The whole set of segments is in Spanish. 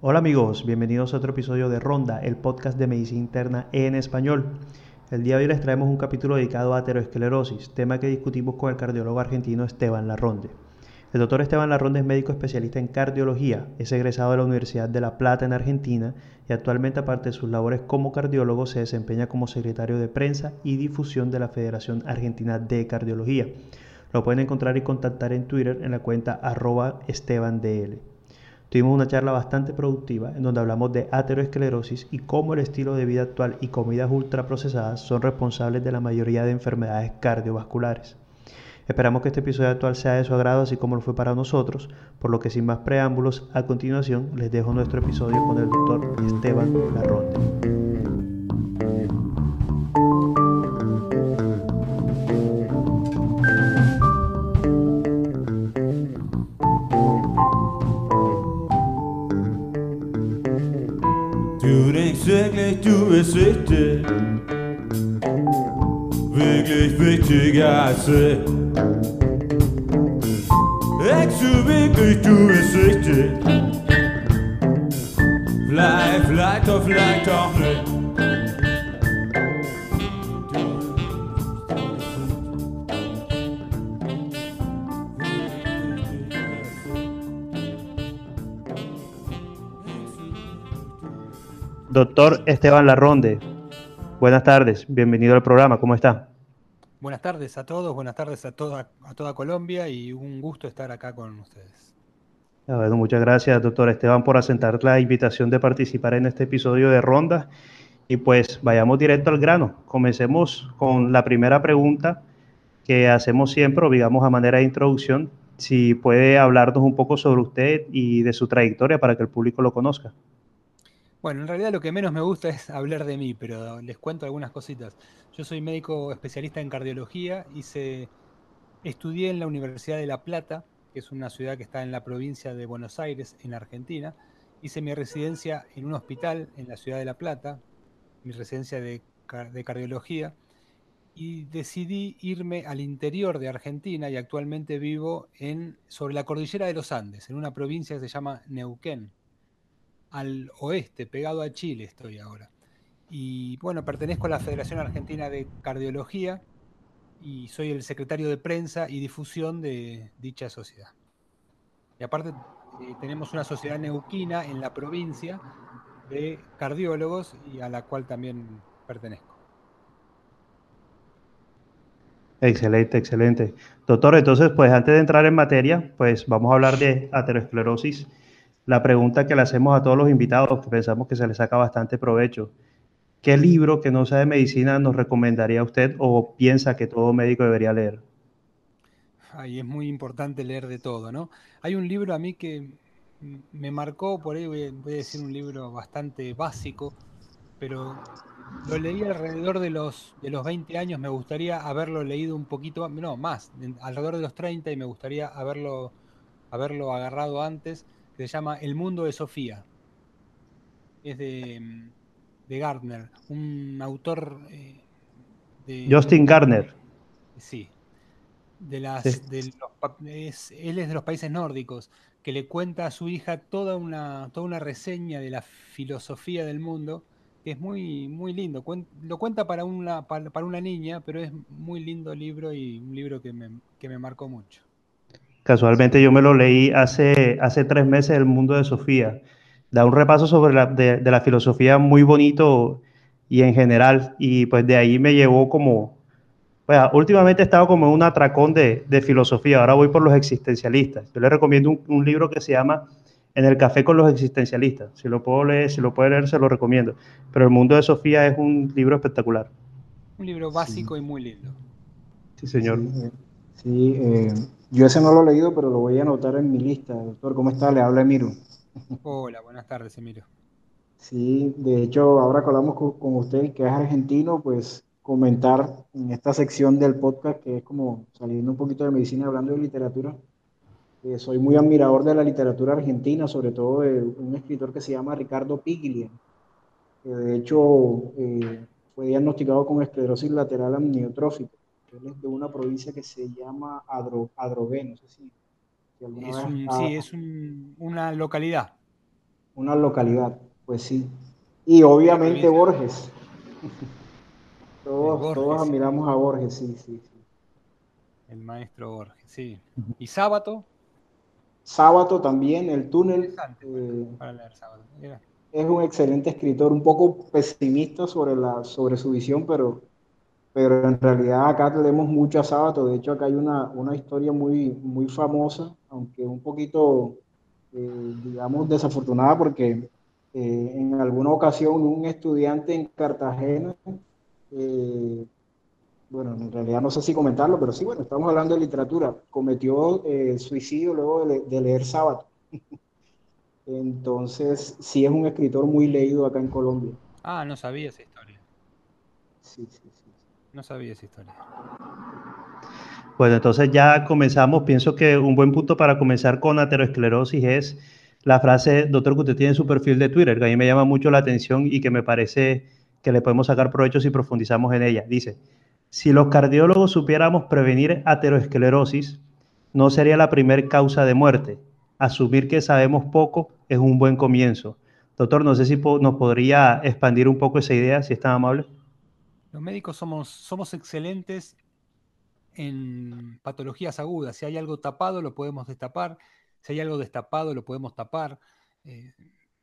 Hola amigos, bienvenidos a otro episodio de Ronda, el podcast de medicina interna en español. El día de hoy les traemos un capítulo dedicado a aterosclerosis, tema que discutimos con el cardiólogo argentino Esteban Larronde. El doctor Esteban Larronde es médico especialista en cardiología, es egresado de la Universidad de La Plata en Argentina y actualmente aparte de sus labores como cardiólogo se desempeña como secretario de prensa y difusión de la Federación Argentina de Cardiología. Lo pueden encontrar y contactar en Twitter en la cuenta arroba estebandl. Tuvimos una charla bastante productiva en donde hablamos de aterosclerosis y cómo el estilo de vida actual y comidas ultraprocesadas son responsables de la mayoría de enfermedades cardiovasculares. Esperamos que este episodio actual sea de su agrado así como lo fue para nosotros, por lo que sin más preámbulos, a continuación les dejo nuestro episodio con el doctor Esteban Larronde. Wichtig. Wirklich wichtiger ich. Denkst du wirklich, du bist wichtig? Vielleicht, vielleicht doch, vielleicht auch nicht. Doctor Esteban Larronde, buenas tardes, bienvenido al programa, ¿cómo está? Buenas tardes a todos, buenas tardes a toda, a toda Colombia y un gusto estar acá con ustedes. Bueno, muchas gracias, doctor Esteban, por asentar la invitación de participar en este episodio de Ronda. Y pues vayamos directo al grano. Comencemos con la primera pregunta que hacemos siempre, o digamos a manera de introducción. Si puede hablarnos un poco sobre usted y de su trayectoria para que el público lo conozca. Bueno, en realidad lo que menos me gusta es hablar de mí, pero les cuento algunas cositas. Yo soy médico especialista en cardiología, hice, estudié en la Universidad de La Plata, que es una ciudad que está en la provincia de Buenos Aires, en Argentina. Hice mi residencia en un hospital en la ciudad de La Plata, mi residencia de, de cardiología, y decidí irme al interior de Argentina y actualmente vivo en, sobre la cordillera de los Andes, en una provincia que se llama Neuquén al oeste, pegado a Chile estoy ahora. Y bueno, pertenezco a la Federación Argentina de Cardiología y soy el secretario de prensa y difusión de dicha sociedad. Y aparte eh, tenemos una sociedad neuquina en la provincia de cardiólogos y a la cual también pertenezco. Excelente, excelente. Doctor, entonces, pues antes de entrar en materia, pues vamos a hablar de aterosclerosis la pregunta que le hacemos a todos los invitados, que pensamos que se les saca bastante provecho. ¿Qué libro que no sea de medicina nos recomendaría usted o piensa que todo médico debería leer? Ay, es muy importante leer de todo, ¿no? Hay un libro a mí que me marcó, por ahí voy a decir un libro bastante básico, pero lo leí alrededor de los, de los 20 años, me gustaría haberlo leído un poquito, no, más, alrededor de los 30 y me gustaría haberlo, haberlo agarrado antes se llama El mundo de Sofía. Es de, de Gardner, un autor eh, de... Justin Gardner. Sí. De las, es, él es de los países nórdicos, que le cuenta a su hija toda una, toda una reseña de la filosofía del mundo, que es muy, muy lindo. lo cuenta para una, para, una niña, pero es muy lindo libro y un libro que me, que me marcó mucho. Casualmente yo me lo leí hace, hace tres meses, El mundo de Sofía. Da un repaso sobre la, de, la filosofía muy bonito y en general. Y pues de ahí me llevó como, pues últimamente he estado como en un atracón de, de, filosofía. Ahora voy por los existencialistas. Yo le recomiendo un, un, libro que se llama En el café con los existencialistas. Si lo puedo leer, si lo puede leer, se lo recomiendo. Pero El mundo de Sofía es un libro espectacular. Un libro básico y muy lindo. Sí, señor. Sí, eh, yo ese no lo he leído, pero lo voy a anotar en mi lista. Doctor, ¿cómo está? Le habla Emiro. Hola, buenas tardes, Emiro. Sí, de hecho, ahora que hablamos con, usted, que es argentino, pues comentar en esta sección del podcast, que es como saliendo un poquito de medicina, hablando de literatura, soy muy admirador de la literatura argentina, sobre todo de un escritor que se llama Ricardo Piglia, que de hecho eh, fue diagnosticado con esclerosis lateral amniotrófica es de una provincia que se llama Adro, Adrogué, no sé si, es Sí, es una localidad. una localidad, pues sí. Y obviamente. Borges. Todos, Borges, todos admiramos a Borges, sí, sí, sí. El maestro Borges, sí. Y sábado, Sábato también, el túnel. eh, para leer sábado. Mira, es un excelente escritor, un poco pesimista sobre, la, sobre su visión, pero, pero en realidad acá leemos mucho a Sábato. De hecho, acá hay una, una historia muy, muy famosa, aunque un poquito, eh, digamos, desafortunada, porque eh, en alguna ocasión un estudiante en Cartagena, eh, bueno, en realidad no sé si comentarlo, pero sí, bueno, estamos hablando de literatura, cometió suicidio luego de, le- de leer Sábato. Entonces, sí es un escritor muy leído acá en Colombia. Ah, no sabía esa historia. Sí, sí, sí. No sabía esa historia. Bueno, entonces ya comenzamos. Pienso que un buen punto para comenzar con aterosclerosis es la frase, doctor, que usted tiene en su perfil de Twitter, que a mí me llama mucho la atención y que me parece que le podemos sacar provecho si profundizamos en ella. Dice, si los cardiólogos supiéramos prevenir aterosclerosis, no sería la primer causa de muerte. Asumir que sabemos poco es un buen comienzo. Doctor, no sé si nos podría expandir un poco esa idea, si es tan amable. Los médicos somos, somos excelentes en patologías agudas. Si hay algo tapado, lo podemos destapar. Si hay algo destapado, lo podemos tapar. Eh,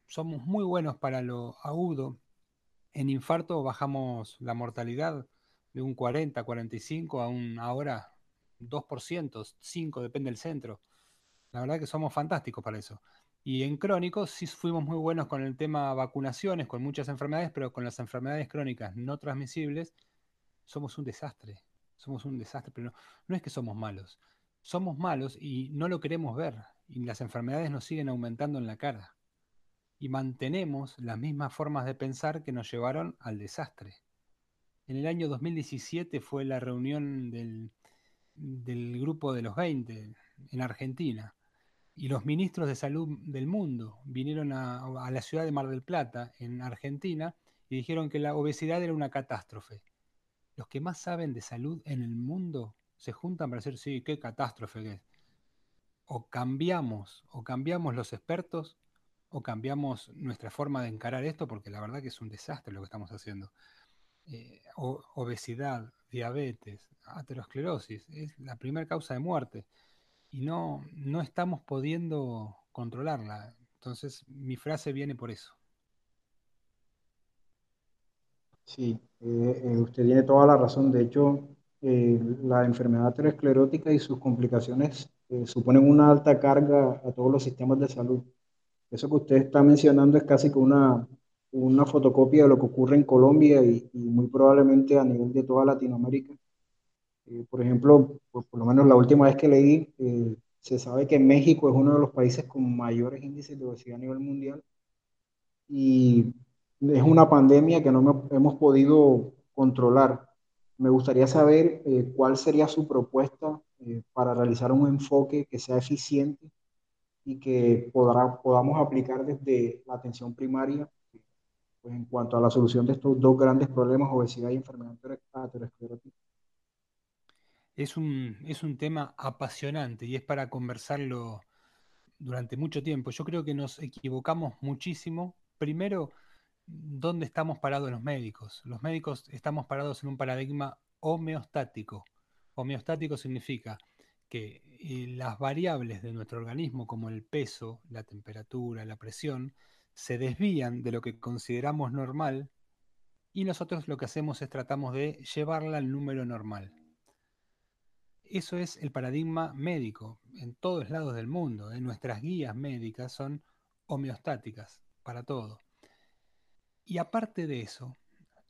somos muy buenos para lo agudo. En infarto bajamos la mortalidad de un 40, 45 a un ahora 2%, 5, depende del centro. La verdad que somos fantásticos para eso. Y en crónicos sí fuimos muy buenos con el tema vacunaciones, con muchas enfermedades, pero con las enfermedades crónicas no transmisibles somos un desastre. Somos un desastre, pero no, es que somos malos. Somos malos y no lo queremos ver. Y las enfermedades nos siguen aumentando en la cara. Y mantenemos las mismas formas de pensar que nos llevaron al desastre. En el año 2017 fue la reunión del, del grupo de los 20 en Argentina. Y los ministros de salud del mundo vinieron a, la ciudad de Mar del Plata, en Argentina, y dijeron que la obesidad era una catástrofe. Los que más saben de salud en el mundo se juntan para decir, sí, qué catástrofe que es. O cambiamos, o cambiamos los expertos, o cambiamos nuestra forma de encarar esto, porque la verdad que es un desastre lo que estamos haciendo. Eh, obesidad, diabetes, aterosclerosis, es la primera causa de muerte y no, no estamos pudiendo controlarla. Entonces, mi frase viene por eso. Sí, eh, eh, usted tiene toda la razón. De hecho, eh, la enfermedad aterosclerótica y sus complicaciones suponen una alta carga a todos los sistemas de salud. Eso que usted está mencionando es casi que una, una fotocopia de lo que ocurre en Colombia y, y muy probablemente a nivel de toda Latinoamérica. Eh, por ejemplo, por, por lo menos la última vez que leí, eh, se sabe que México es uno de los países con mayores índices de obesidad a nivel mundial y es una pandemia que no hemos podido controlar. Me gustaría saber eh, cuál sería su propuesta eh, para realizar un enfoque que sea eficiente y que podrá, podamos aplicar desde la atención primaria pues, en cuanto a la solución de estos dos grandes problemas, obesidad y enfermedad aterosclerótica. Es un, es un tema apasionante y es para conversarlo durante mucho tiempo. Yo creo que nos equivocamos muchísimo. Primero, ¿dónde estamos parados los médicos? Los médicos estamos parados en un paradigma homeostático. Homeostático significa que eh, las variables de nuestro organismo, como el peso, la temperatura, la presión, se desvían de lo que consideramos normal y nosotros lo que hacemos es tratamos de llevarla al número normal. Eso es el paradigma médico en todos lados del mundo. ¿eh? Nuestras guías médicas son homeostáticas para todo. Y aparte de eso,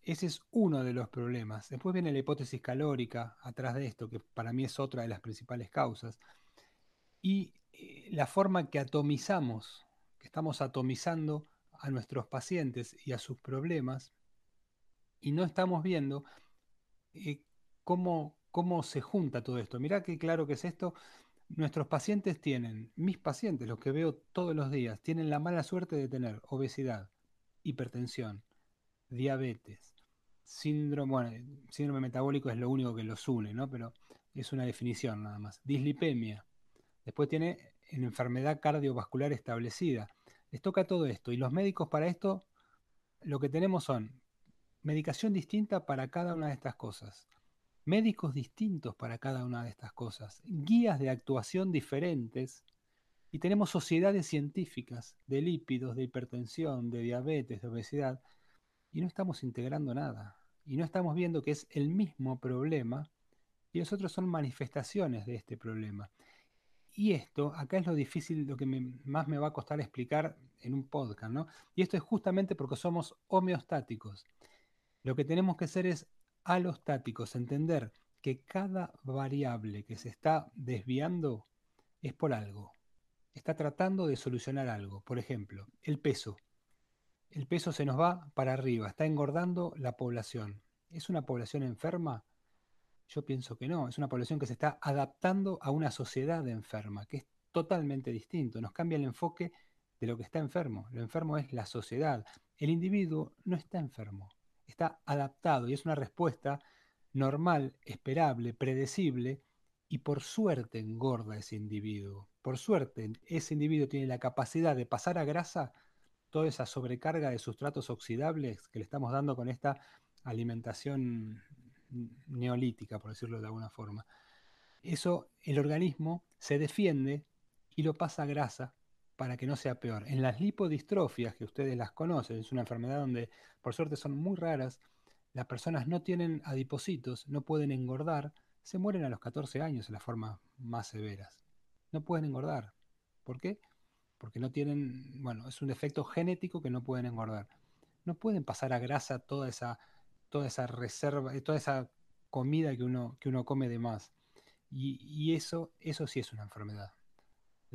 ese es uno de los problemas. Después viene la hipótesis calórica atrás de esto, que para mí es otra de las principales causas. Y eh, la forma que atomizamos, que estamos atomizando a nuestros pacientes y a sus problemas, y no estamos viendo eh, cómo, cómo se junta todo esto. Mirá qué claro que es esto. Nuestros pacientes tienen, mis pacientes, los que veo todos los días, tienen la mala suerte de tener obesidad, hipertensión, diabetes, síndrome, bueno, síndrome metabólico es lo único que los une, ¿no? Pero es una definición nada más. Dislipemia. Después tiene en enfermedad cardiovascular establecida. les toca todo esto. Y los médicos para esto lo que tenemos son medicación distinta para cada una de estas cosas, médicos distintos para cada una de estas cosas, guías de actuación diferentes y tenemos sociedades científicas de lípidos, de hipertensión, de diabetes, de obesidad y no estamos integrando nada y no estamos viendo que es el mismo problema y los otros son manifestaciones de este problema. Y esto, acá es lo difícil, lo que más me va a costar explicar en un podcast, ¿no? Y esto es justamente porque somos homeostáticos. Lo que tenemos que hacer es alostáticos, entender que cada variable que se está desviando es por algo. Está tratando de solucionar algo. Por ejemplo, el peso. El peso se nos va para arriba, está engordando la población. ¿Es una población enferma? Yo pienso que no, es una población que se está adaptando a una sociedad enferma, que es totalmente distinto, nos cambia el enfoque de lo que está enfermo. Lo enfermo es la sociedad. El individuo no está enfermo, está adaptado y es una respuesta normal, esperable, predecible y por suerte engorda ese individuo. Por suerte ese individuo tiene la capacidad de pasar a grasa toda esa sobrecarga de sustratos oxidables que le estamos dando con esta alimentación neolítica, por decirlo de alguna forma. Eso, el organismo se defiende y lo pasa a grasa para que no sea peor. En las lipodistrofias, que ustedes las conocen, es una enfermedad donde por suerte son muy raras, las personas no tienen adipocitos, no pueden engordar, se mueren a los 14 años en las formas más severas. No pueden engordar. ¿Por qué? Porque no tienen, bueno, es un defecto genético que no pueden engordar. No pueden pasar a grasa toda esa toda esa reserva, eh, toda esa comida que uno, que uno come de más. Y, eso, eso sí es una enfermedad.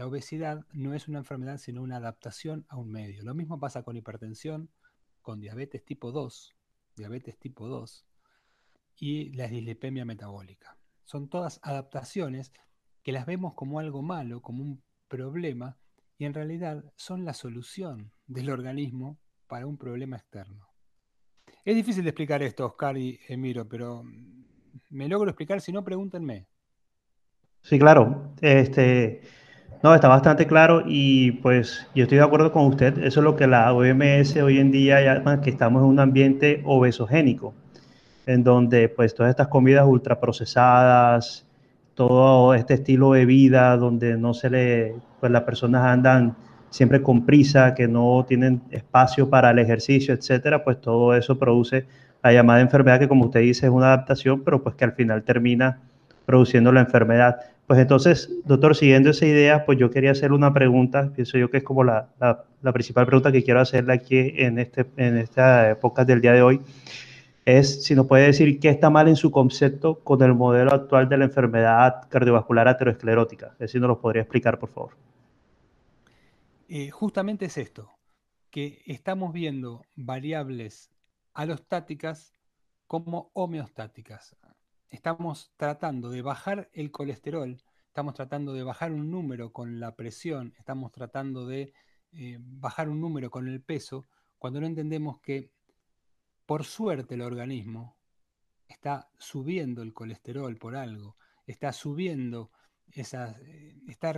La obesidad no es una enfermedad, sino una adaptación a un medio. Lo mismo pasa con hipertensión, con diabetes tipo 2, diabetes tipo 2 y la dislipemia metabólica. Son todas adaptaciones que las vemos como algo malo, como un problema, y en realidad son la solución del organismo para un problema externo. Es difícil de explicar esto, Oscar y Emiro, pero me logro explicar, si no, pregúntenme. Sí, claro. Este, no, está bastante claro y pues yo estoy de acuerdo con usted. Eso es lo que la OMS hoy en día llama que estamos en un ambiente obesogénico, en donde pues todas estas comidas ultraprocesadas, todo este estilo de vida donde no se le, pues las personas andan siempre con prisa, que no tienen espacio para el ejercicio, etcétera, pues todo eso produce la llamada enfermedad que como usted dice es una adaptación, pero pues que al final termina produciendo la enfermedad. Pues entonces, doctor, siguiendo esa idea, pues yo quería hacerle una pregunta, pienso yo que es como la, principal pregunta que quiero hacerle aquí en, este, en esta época del día de hoy, es si nos puede decir qué está mal en su concepto con el modelo actual de la enfermedad cardiovascular aterosclerótica. Es si nos lo podría explicar, por favor. Eh, justamente es esto, que estamos viendo variables alostáticas como homeostáticas. Estamos tratando de bajar el colesterol, estamos tratando de bajar un número con la presión, estamos tratando de eh, bajar un número con el peso, cuando no entendemos que por suerte el organismo está subiendo el colesterol por algo, está subiendo esa, eh, está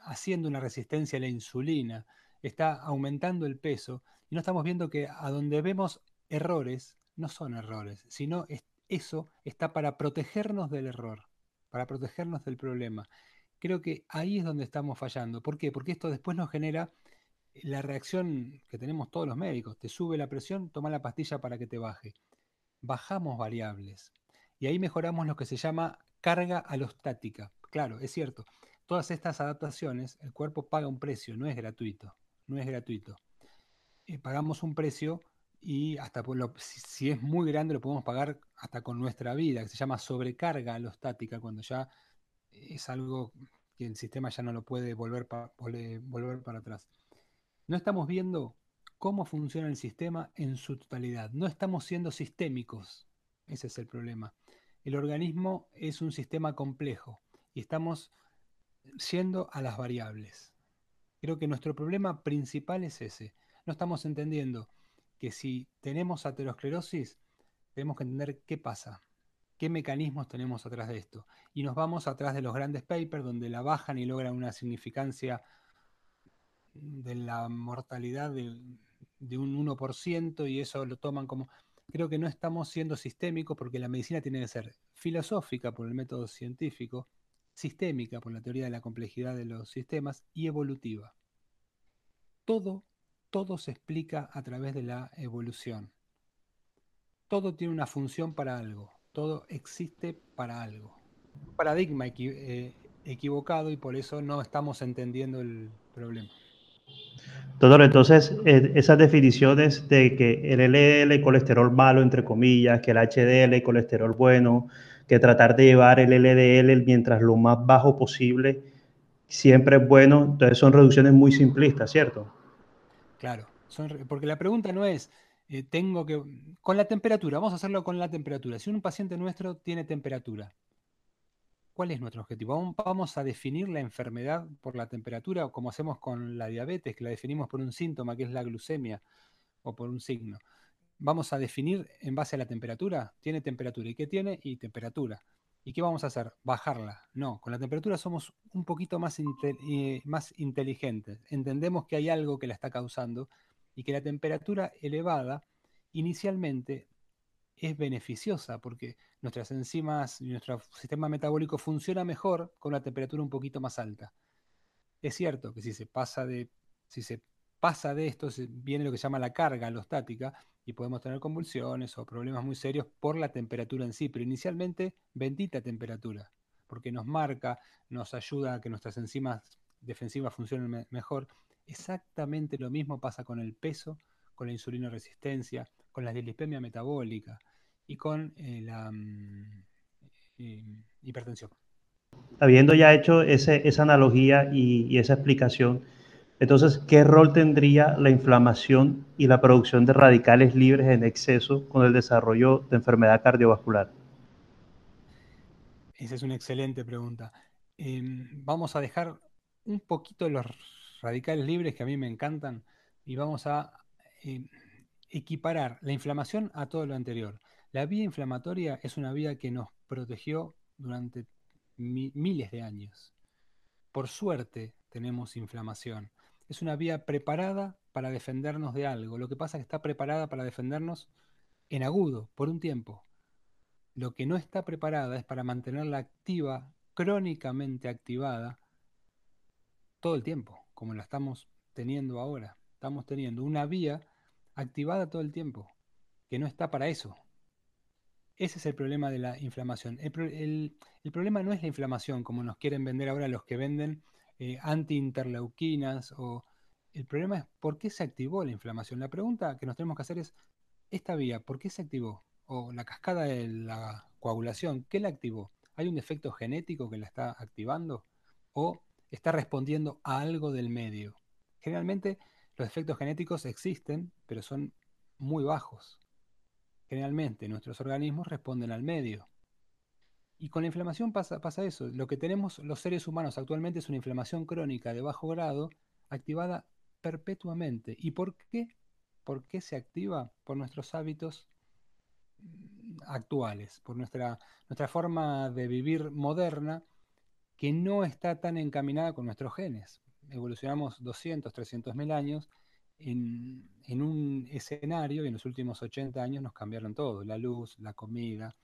haciendo una resistencia a la insulina, está aumentando el peso y no estamos viendo que a donde vemos errores, no son errores, sino eso está para protegernos del error, para protegernos del problema. Creo que ahí es donde estamos fallando. ¿Por qué? Porque esto después nos genera la reacción que tenemos todos los médicos. Te sube la presión, toma la pastilla para que te baje. Bajamos variables. Y ahí mejoramos lo que se llama carga alostática. Claro, es cierto todas estas adaptaciones, el cuerpo paga un precio, no es gratuito, no es gratuito. Eh, pagamos un precio y hasta si, es muy grande lo podemos pagar hasta con nuestra vida, que se llama sobrecarga alostática, cuando ya es algo que el sistema ya no lo puede volver, volver para atrás. No estamos viendo cómo funciona el sistema en su totalidad, no estamos siendo sistémicos, ese es el problema. El organismo es un sistema complejo y estamos siendo a las variables. Creo que nuestro problema principal es ese. No estamos entendiendo que si tenemos aterosclerosis, tenemos que entender qué pasa, qué mecanismos tenemos atrás de esto. Y nos vamos atrás de los grandes papers donde la bajan y logran una significancia de la mortalidad de, de un 1% y eso lo toman como... Creo que no estamos siendo sistémicos porque la medicina tiene que ser filosófica por el método científico, sistémica por la teoría de la complejidad de los sistemas y evolutiva. Todo, todo se explica a través de la evolución. Todo tiene una función para algo, todo existe para algo. Paradigma eh, equivocado y por eso no estamos entendiendo el problema. Doctor, entonces esas definiciones de que el LDL colesterol malo, entre comillas, que el HDL colesterol bueno, que tratar de llevar el LDL mientras lo más bajo posible siempre es bueno, entonces son reducciones muy simplistas, ¿cierto? Claro, porque la pregunta no es, eh, tengo que, con la temperatura, vamos a hacerlo con la temperatura. Si un paciente nuestro tiene temperatura, ¿cuál es nuestro objetivo? Vamos- a definir la enfermedad por la temperatura, como hacemos con la diabetes, que la definimos por un síntoma, que es la glucemia, o por un signo. Vamos a definir en base a la temperatura. Tiene temperatura. ¿Y qué tiene? Y temperatura. ¿Y qué vamos a hacer? Bajarla. No, con la temperatura somos un poquito eh, más inteligentes. Entendemos que hay algo que la está causando y que la temperatura elevada inicialmente es beneficiosa porque nuestras enzimas y nuestro sistema metabólico funciona mejor con una temperatura un poquito más alta. Es cierto que si se pasa de, si se pasa de esto, viene lo que se llama la carga alostática y podemos tener convulsiones o problemas muy serios por la temperatura en sí, pero inicialmente bendita temperatura, porque nos marca, nos ayuda a que nuestras enzimas defensivas funcionen me- mejor. Exactamente lo mismo pasa con el peso, con la insulina resistencia, con la dislipemia metabólica y con eh, la mm, eh, hipertensión. Habiendo ya hecho esa analogía y esa explicación, entonces, ¿qué rol tendría la inflamación y la producción de radicales libres en exceso con el desarrollo de enfermedad cardiovascular? Esa es una excelente pregunta. Em, vamos a dejar un poquito los radicales libres que a mí me encantan y vamos a em, equiparar la inflamación a todo lo anterior. La vía inflamatoria es una vía que nos protegió durante mi- miles de años. Por suerte tenemos inflamación. Es una vía preparada para defendernos de algo. Lo que pasa es que está preparada para defendernos en agudo, por un tiempo. Lo que no está preparada es para mantenerla activa, crónicamente activada, todo el tiempo, como la estamos teniendo ahora. Estamos teniendo una vía activada todo el tiempo, que no está para eso. Ese es el problema de la inflamación. El, el problema no es la inflamación, como nos quieren vender ahora los que venden eh, anti-interleuquinas. O... El problema es por qué se activó la inflamación. La pregunta que nos tenemos que hacer es, esta vía, ¿por qué se activó? O la cascada de la coagulación, ¿qué la activó? ¿Hay un defecto genético que la está activando? ¿O está respondiendo a algo del medio? Generalmente los defectos genéticos existen, pero son muy bajos. Generalmente nuestros organismos responden al medio. Y con la inflamación pasa, eso. Lo que tenemos los seres humanos actualmente es una inflamación crónica de bajo grado activada perpetuamente. ¿Y por qué? ¿Por qué se activa? Por nuestros hábitos mm, actuales, por nuestra, nuestra forma de vivir moderna que no está tan encaminada con nuestros genes. Evolucionamos 200, 300 mil años en, en un escenario y en los últimos 80 años nos cambiaron todo, la luz, la comida,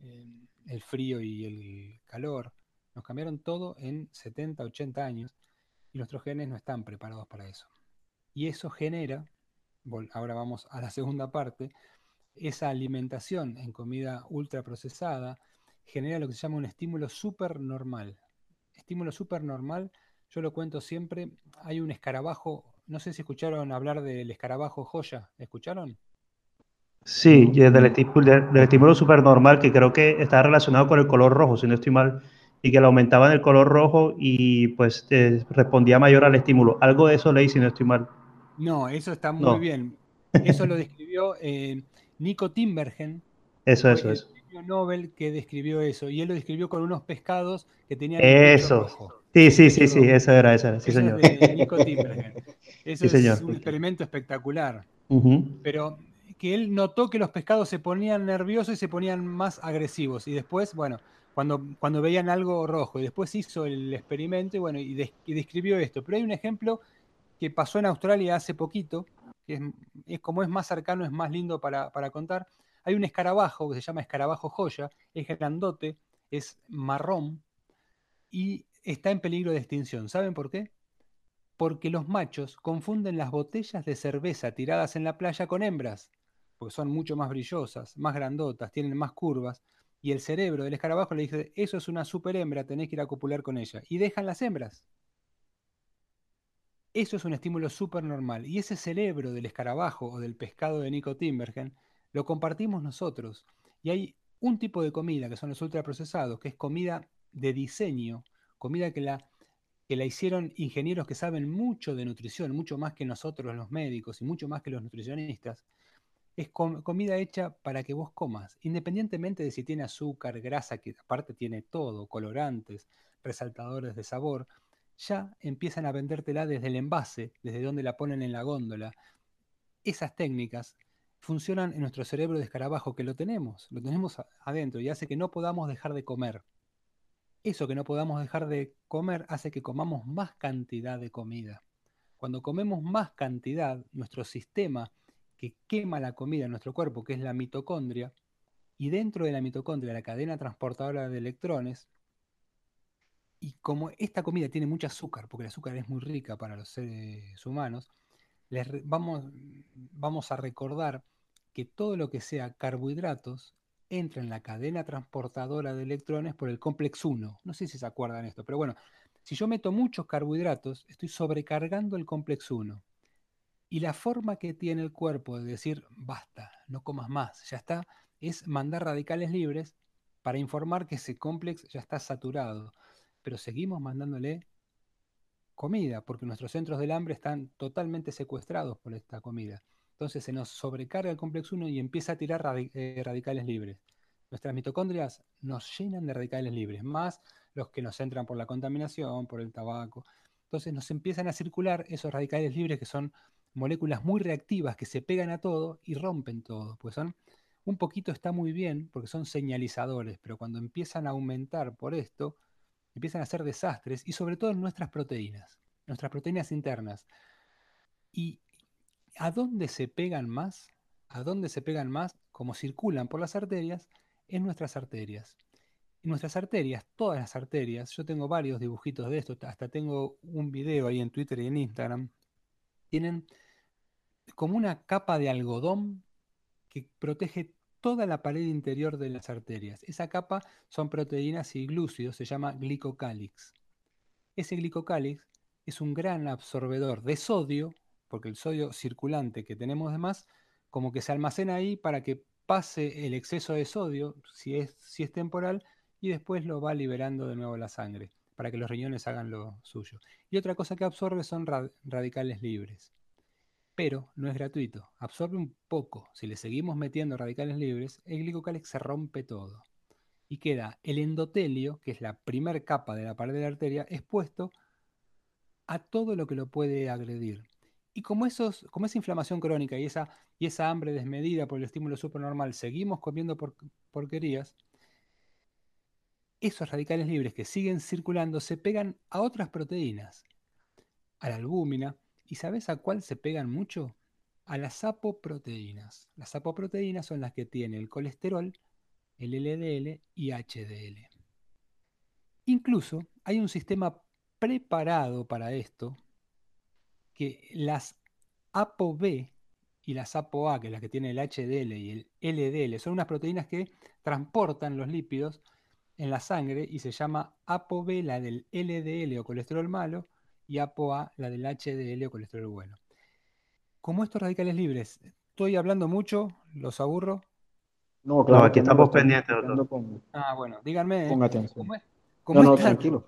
el frío y el calor, nos cambiaron todo en 70, 80 años y nuestros genes no están preparados para eso. Y eso genera, ahora vamos a la segunda parte, esa alimentación en comida ultraprocesada genera lo que se llama un estímulo supernormal. Estímulo supernormal, yo lo cuento siempre, hay un escarabajo, no sé si escucharon hablar del escarabajo joya, ¿escucharon? Sí, y del, estipu- del- del estímulo supernormal que creo que está relacionado con el color rojo, si no estoy mal, y que le aumentaban el color rojo y pues eh, respondía mayor al estímulo. Algo de eso leí, si no estoy mal. No, eso está muy No. bien. Eso lo describió eh, Nico Timbergen, Eso, eso, el eso. premio Nobel que describió eso, y él lo describió con unos pescados que tenían Eso. Sí, sí, sí, sí, eso era, eso era, sí, Eso señor. es de Nico Timbergen. Eso Sí, es señor. un experimento espectacular. Pero que él notó que los pescados se ponían nerviosos y se ponían más agresivos. Y después, bueno, cuando, cuando veían algo rojo, y después hizo el experimento y bueno, y, des- y describió esto. Pero hay un ejemplo que pasó en Australia hace poquito, que es, es como es más cercano, es más lindo para, para contar. Hay un escarabajo que se llama escarabajo joya, es grandote, es marrón y está en peligro de extinción. ¿Saben por qué? Porque los machos confunden las botellas de cerveza tiradas en la playa con hembras, porque son mucho más brillosas, más grandotas, tienen más curvas, y el cerebro del escarabajo le dice, eso es una super hembra, tenés que ir a copular con ella, y dejan las hembras. Eso es un estímulo súper normal. Y ese cerebro del escarabajo o del pescado de Nico Timbergen lo compartimos nosotros. Y hay un tipo de comida que son los ultraprocesados, que es comida de diseño, comida que la, que la hicieron ingenieros que saben mucho de nutrición, mucho más que nosotros los médicos y mucho más que los nutricionistas. Es comida hecha para que vos comas, independientemente de si tiene azúcar, grasa, que aparte tiene todo, colorantes, resaltadores de sabor, ya empiezan a vendértela desde el envase, desde donde la ponen en la góndola. Esas técnicas funcionan en nuestro cerebro de escarabajo, que lo tenemos, lo tenemos adentro y hace que no podamos dejar de comer. Eso que no podamos dejar de comer hace que comamos más cantidad de comida. Cuando comemos más cantidad, nuestro sistema que quema la comida en nuestro cuerpo, que es la mitocondria, y dentro de la mitocondria, la cadena transportadora de electrones, y como esta comida tiene mucho azúcar, porque el azúcar es muy rica para los seres humanos, les vamos, vamos a recordar que todo lo que sea carbohidratos entra en la cadena transportadora de electrones por el complex 1. No sé si se acuerdan esto, pero bueno, si yo meto muchos carbohidratos, estoy sobrecargando el complex 1. Y la forma que tiene el cuerpo de decir, basta, no comas más, ya está, es mandar radicales libres para informar que ese complex ya está saturado. Pero seguimos mandándole comida, porque nuestros centros del hambre están totalmente secuestrados por esta comida. Entonces se nos sobrecarga el complejo 1 y empieza a tirar eh, radicales libres. Nuestras mitocondrias nos llenan de radicales libres, más los que nos entran por la contaminación, por el tabaco. Entonces nos empiezan a circular esos radicales libres que son moléculas muy reactivas que se pegan a todo y rompen todo. Pues son un poquito está muy bien porque son señalizadores, pero cuando empiezan a aumentar por esto, empiezan a hacer desastres y sobre todo en nuestras proteínas, nuestras proteínas internas. ¿Y a dónde se pegan más? ¿A dónde se pegan más? Como circulan por las arterias, en nuestras arterias. En nuestras arterias, todas las arterias, yo tengo varios dibujitos de esto, hasta tengo un video ahí en Twitter y en Instagram, tienen como una capa de algodón que protege toda la pared interior de las arterias. Esa capa son proteínas y glúcidos, se llama glicocálix. Ese glicocálix es un gran absorbedor de sodio, porque el sodio circulante que tenemos de más, como que se almacena ahí para que pase el exceso de sodio, si es, si es temporal, y después lo va liberando de nuevo la sangre, para que los riñones hagan lo suyo. Y otra cosa que absorbe son radicales libres pero no es gratuito. Absorbe un poco. Si le seguimos metiendo radicales libres, el glicocálix se rompe todo. Y queda el endotelio, que es la primera capa de la pared de la arteria, expuesto a todo lo que lo puede agredir. Y como, esos, como esa inflamación crónica y esa, y esa hambre desmedida por el estímulo supernormal, seguimos comiendo porquerías, esos radicales libres que siguen circulando se pegan a otras proteínas, a la albúmina, ¿Y sabes a cuál se pegan mucho? A las apoproteínas. Las apoproteínas son las que tienen el colesterol, el LDL y HDL. Incluso hay un sistema preparado para esto, que las ApoB y las ApoA, que es la que tiene el HDL y el LDL, son unas proteínas que transportan los lípidos en la sangre y se llama ApoB, la del LDL o colesterol malo, y ApoA, la del HDL o colesterol bueno. Como estos radicales libres, estoy hablando mucho, los aburro. No, claro, aquí estamos pendientes. ah, bueno, díganme. Con atención. Como, no, estas, tranquilo.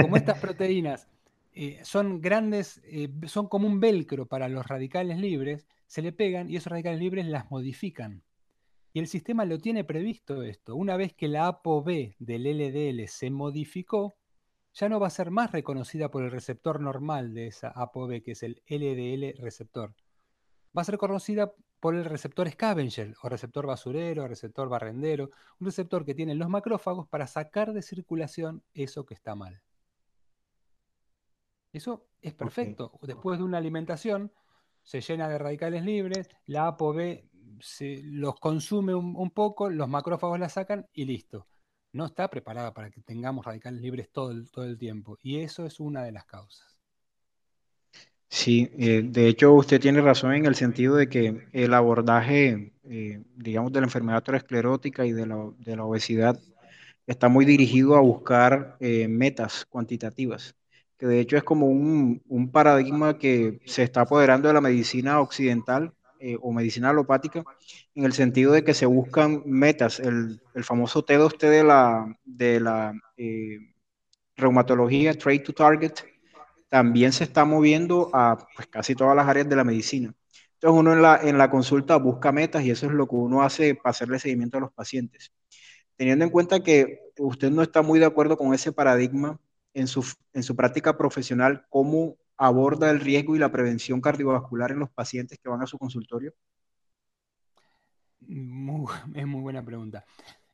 como estas proteínas eh, son grandes, eh, son como un velcro para los radicales libres, se le pegan y esos radicales libres las modifican. Y el sistema lo tiene previsto esto. Una vez que la ApoB del LDL se modificó, ya no va a ser más reconocida por el receptor normal de esa ApoB, que es el LDL receptor. Va a ser conocida por el receptor scavenger, o receptor basurero, o receptor barrendero, un receptor que tienen los macrófagos para sacar de circulación eso que está mal. Eso es perfecto. Después de una alimentación, se llena de radicales libres, la ApoB se los consume un, poco, los macrófagos la sacan y listo. No está preparada para que tengamos radicales libres todo el, todo el tiempo. Y eso es una de las causas. Sí, eh, de hecho usted tiene razón en el sentido de que el abordaje, eh, digamos, de la enfermedad aterosclerótica y de la, de la obesidad está muy dirigido a buscar eh, metas cuantitativas, que de hecho es como un, un, paradigma que se está apoderando de la medicina occidental eh, o medicina alopática, en el sentido de que se buscan metas, el, el famoso T2T de la, de la eh, reumatología, Trade to Target, también se está moviendo a pues, casi todas las áreas de la medicina. Entonces uno en la, en la consulta busca metas y eso es lo que uno hace para hacerle seguimiento a los pacientes teniendo en cuenta que usted no está muy de acuerdo con ese paradigma en su, en su práctica profesional, ¿cómo aborda el riesgo y la prevención cardiovascular en los pacientes que van a su consultorio? Es muy buena pregunta.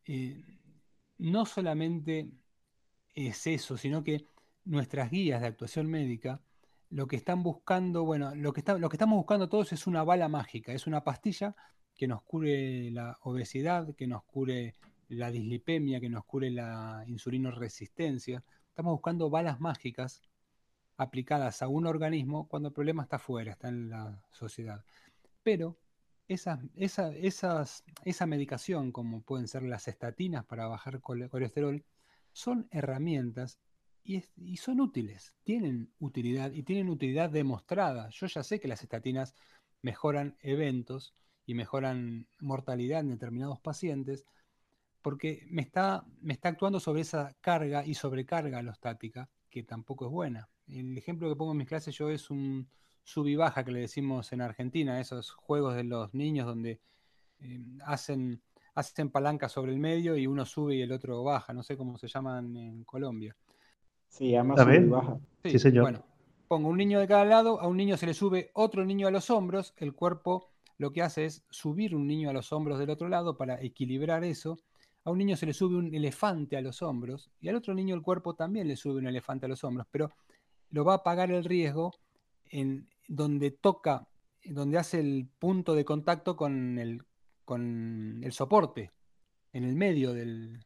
Eh, no solamente es eso, sino que nuestras guías de actuación médica lo que están buscando, bueno, lo que, lo que estamos buscando todos es una bala mágica, es una pastilla que nos cure la obesidad, que nos cure la dislipemia, que nos cure la insulinoresistencia. Estamos buscando balas mágicas aplicadas a un organismo cuando el problema está fuera, está en la sociedad. Pero esa, esa, esas, esa medicación, como pueden ser las estatinas para bajar colesterol, son herramientas y, son útiles, tienen utilidad y tienen utilidad demostrada. Yo ya sé que las estatinas mejoran eventos y mejoran mortalidad en determinados pacientes, porque me está, me está actuando sobre esa carga y sobrecarga alostática, que tampoco es buena. El ejemplo que pongo en mis clases yo es un sub y baja que le decimos en Argentina, esos juegos de los niños donde eh, hacen, hacen palanca sobre el medio y uno sube y el otro baja, no sé cómo se llaman en Colombia. Se llama sub y baja. Sí, sí señor. Bueno, pongo un niño de cada lado, a un niño se le sube otro niño a los hombros, el cuerpo lo que hace es subir un niño a los hombros del otro lado para equilibrar eso a un niño se le sube un elefante a los hombros y al otro niño el cuerpo también le sube un elefante a los hombros, pero lo va a pagar el riesgo en donde toca, donde hace el punto de contacto con el, con el soporte, en el medio del...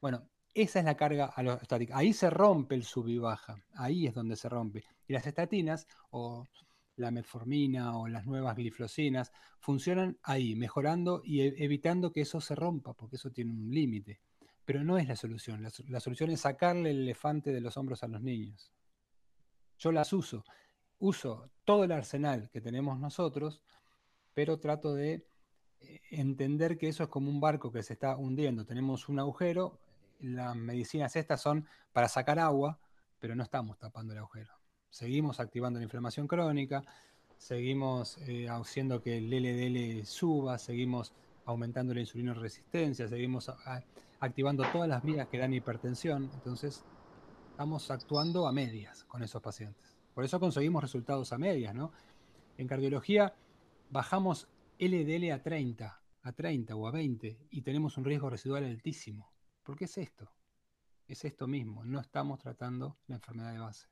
Bueno, esa es la carga alostática. Ahí se rompe el sub y baja, ahí es donde se rompe. Y las estatinas, o la metformina o las nuevas glifosinas, funcionan ahí, mejorando y e, evitando que eso se rompa, porque eso tiene un límite. Pero no es la solución. La, la, solución es sacarle el elefante de los hombros a los niños. Yo las uso. Uso todo el arsenal que tenemos nosotros, pero trato de eh, entender que eso es como un barco que se está hundiendo. Tenemos un agujero, las medicinas estas son para sacar agua, pero no estamos tapando el agujero seguimos activando la inflamación crónica, seguimos eh, haciendo que el LDL suba, seguimos aumentando la insulina resistencia, seguimos activando todas las vías que dan hipertensión. Entonces, estamos actuando a medias con esos pacientes. Por eso conseguimos resultados a medias, ¿no? En cardiología bajamos LDL a 30, a 30 o a 20 y tenemos un riesgo residual altísimo. ¿Por qué es esto? Es esto mismo, no estamos tratando la enfermedad de base.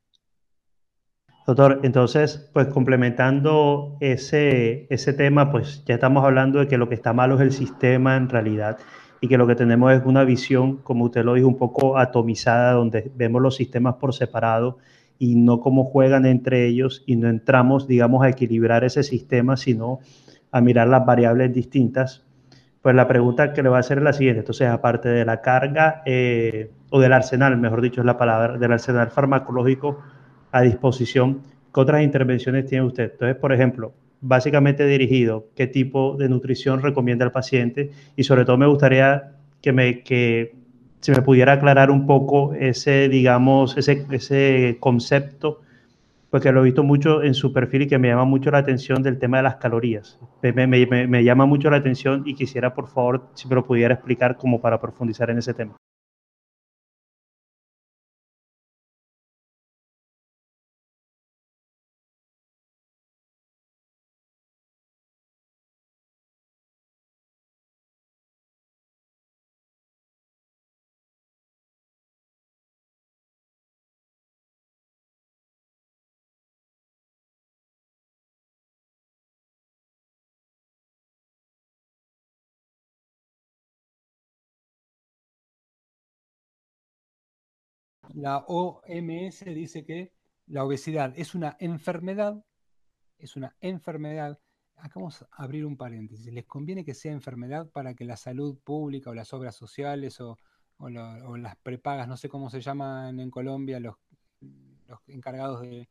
Doctor, entonces, pues complementando ese, ese tema, pues ya estamos hablando de que lo que está malo es el sistema en realidad y que lo que tenemos es una visión, como usted lo dijo, un poco atomizada, donde vemos los sistemas por separado y no cómo juegan entre ellos y no entramos, digamos, a equilibrar ese sistema, sino a mirar las variables distintas. Pues la pregunta que le voy a hacer es la siguiente. Entonces, aparte de la carga eh, o del arsenal, mejor dicho es la palabra, del arsenal farmacológico, a disposición. ¿Qué otras intervenciones tiene usted? Entonces, por ejemplo, básicamente dirigido, ¿qué tipo de nutrición recomienda al paciente? Y sobre todo me gustaría que me que se me pudiera aclarar un poco ese, digamos, ese, ese concepto, porque lo he visto mucho en su perfil y que me llama mucho la atención del tema de las calorías. Me, me, me, llama mucho la atención y quisiera, por favor, si me lo pudiera explicar como para profundizar en ese tema. La OMS dice que la obesidad es una enfermedad, es una enfermedad. Acá vamos a abrir un paréntesis. Les conviene que sea enfermedad para que la salud pública o las obras sociales o, o lo- o las prepagas, no sé cómo se llaman en Colombia, los, los encargados de,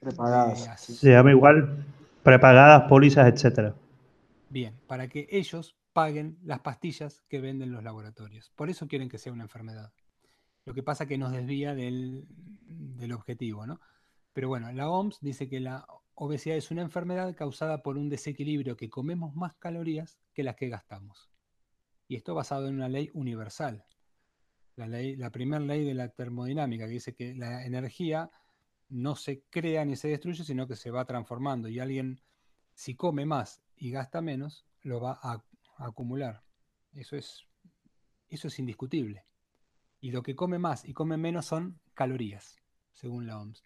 Prepagadas. de Se llama igual prepagadas, pólizas, etcétera. Bien, para que ellos paguen las pastillas que venden los laboratorios. Por eso quieren que sea una enfermedad. Lo que pasa que nos desvía del, del objetivo, ¿no? Pero bueno, la OMS dice que la obesidad es una enfermedad causada por un desequilibrio que comemos más calorías que las que gastamos. Y esto basado en una ley universal. La, ley, la primera ley de la termodinámica, que dice que la energía no se crea ni se destruye, sino que se va transformando. Y alguien, si come más y gasta menos, lo va a, a acumular. Eso es, eso es indiscutible. Y lo que come más y come menos son calorías, según la OMS.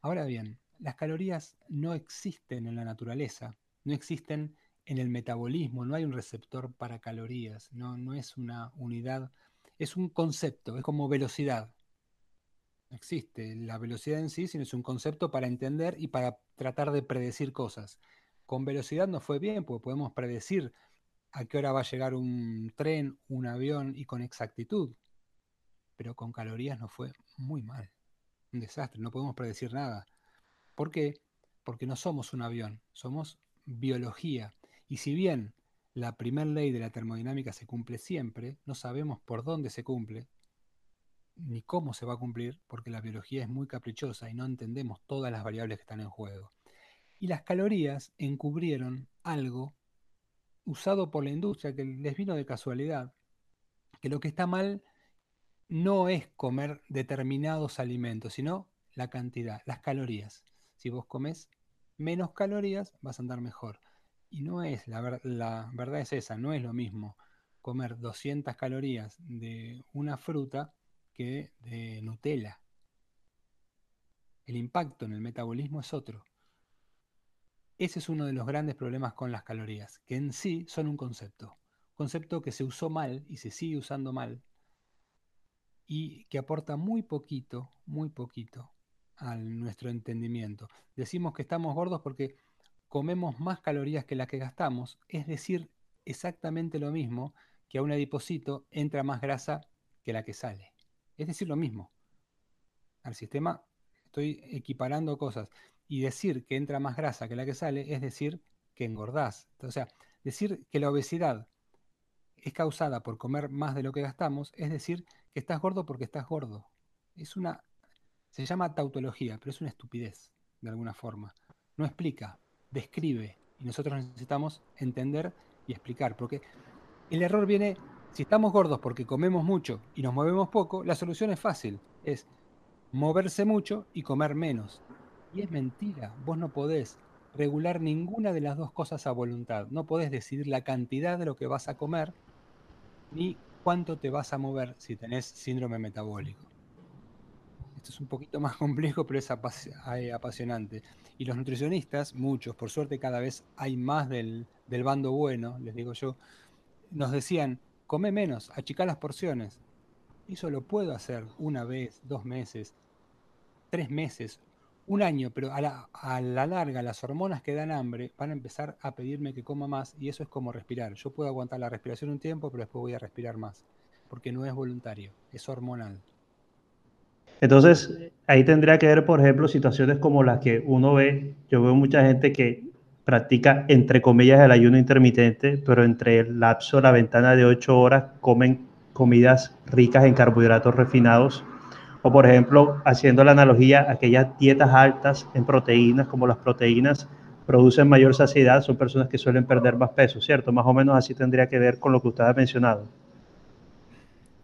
Ahora bien, las calorías no existen en la naturaleza, no existen en el metabolismo, no hay un receptor para calorías, no, no es una unidad, es un concepto, es como velocidad. No existe la velocidad en sí, sino es un concepto para entender y para tratar de predecir cosas. Con velocidad nos fue bien, porque podemos predecir a qué hora va a llegar un tren, un avión y con exactitud. Pero con calorías nos fue muy mal. Un desastre, no podemos predecir nada. ¿Por qué? Porque no somos un avión, somos biología. Y si bien la primera ley de la termodinámica se cumple siempre, no sabemos por dónde se cumple, ni cómo se va a cumplir, porque la biología es muy caprichosa y no entendemos todas las variables que están en juego. Y las calorías encubrieron algo usado por la industria que les vino de casualidad, que lo que está mal no es comer determinados alimentos, sino la cantidad, las calorías. Si vos comes menos calorías, vas a andar mejor. Y no es, la, ver- la verdad es esa, no es lo mismo comer 200 calorías de una fruta que de Nutella. El impacto en el metabolismo es otro. Ese es uno de los grandes problemas con las calorías, que en sí son un concepto. Concepto que se usó mal y se sigue usando mal y que aporta muy poquito, muy poquito a nuestro entendimiento. Decimos que estamos gordos porque comemos más calorías que las que gastamos, es decir, exactamente lo mismo que a un adipocito entra más grasa que la que sale. Es decir, lo mismo. Al sistema estoy equiparando cosas. Y decir que entra más grasa que la que sale es decir que engordás. O sea, decir que la obesidad es causada por comer más de lo que gastamos, es decir que estás gordo porque estás gordo. Es una, se llama tautología, pero es una estupidez, de alguna forma. No explica, describe. Y nosotros necesitamos entender y explicar, porque el error viene, si estamos gordos porque comemos mucho y nos movemos poco, la solución es fácil, es moverse mucho y comer menos. Y es mentira, vos no podés regular ninguna de las dos cosas a voluntad. No podés decidir la cantidad de lo que vas a comer ni cuánto te vas a mover si tenés síndrome metabólico. Esto es un poquito más complejo, pero es apas- apasionante. Y los nutricionistas, muchos, por suerte cada vez hay más del, del bando bueno, les digo yo, nos decían, come menos, achicá las porciones. Eso lo puedo hacer una vez, dos meses, tres meses, un año, pero a la, a la larga las hormonas que dan hambre van a empezar a pedirme que coma más y eso es como respirar. Yo puedo aguantar la respiración un tiempo, pero después voy a respirar más, porque no es voluntario, es hormonal. Entonces, ahí tendría que ver, por ejemplo, situaciones como las que uno ve. Yo veo mucha gente que practica, entre comillas, el ayuno intermitente, pero entre el lapso, la ventana de 8 horas, comen comidas ricas en carbohidratos refinados. O, por ejemplo, haciendo la analogía, aquellas dietas altas en proteínas, como las proteínas producen mayor saciedad, son personas que suelen perder más peso, ¿cierto? Más o menos así tendría que ver con lo que usted ha mencionado.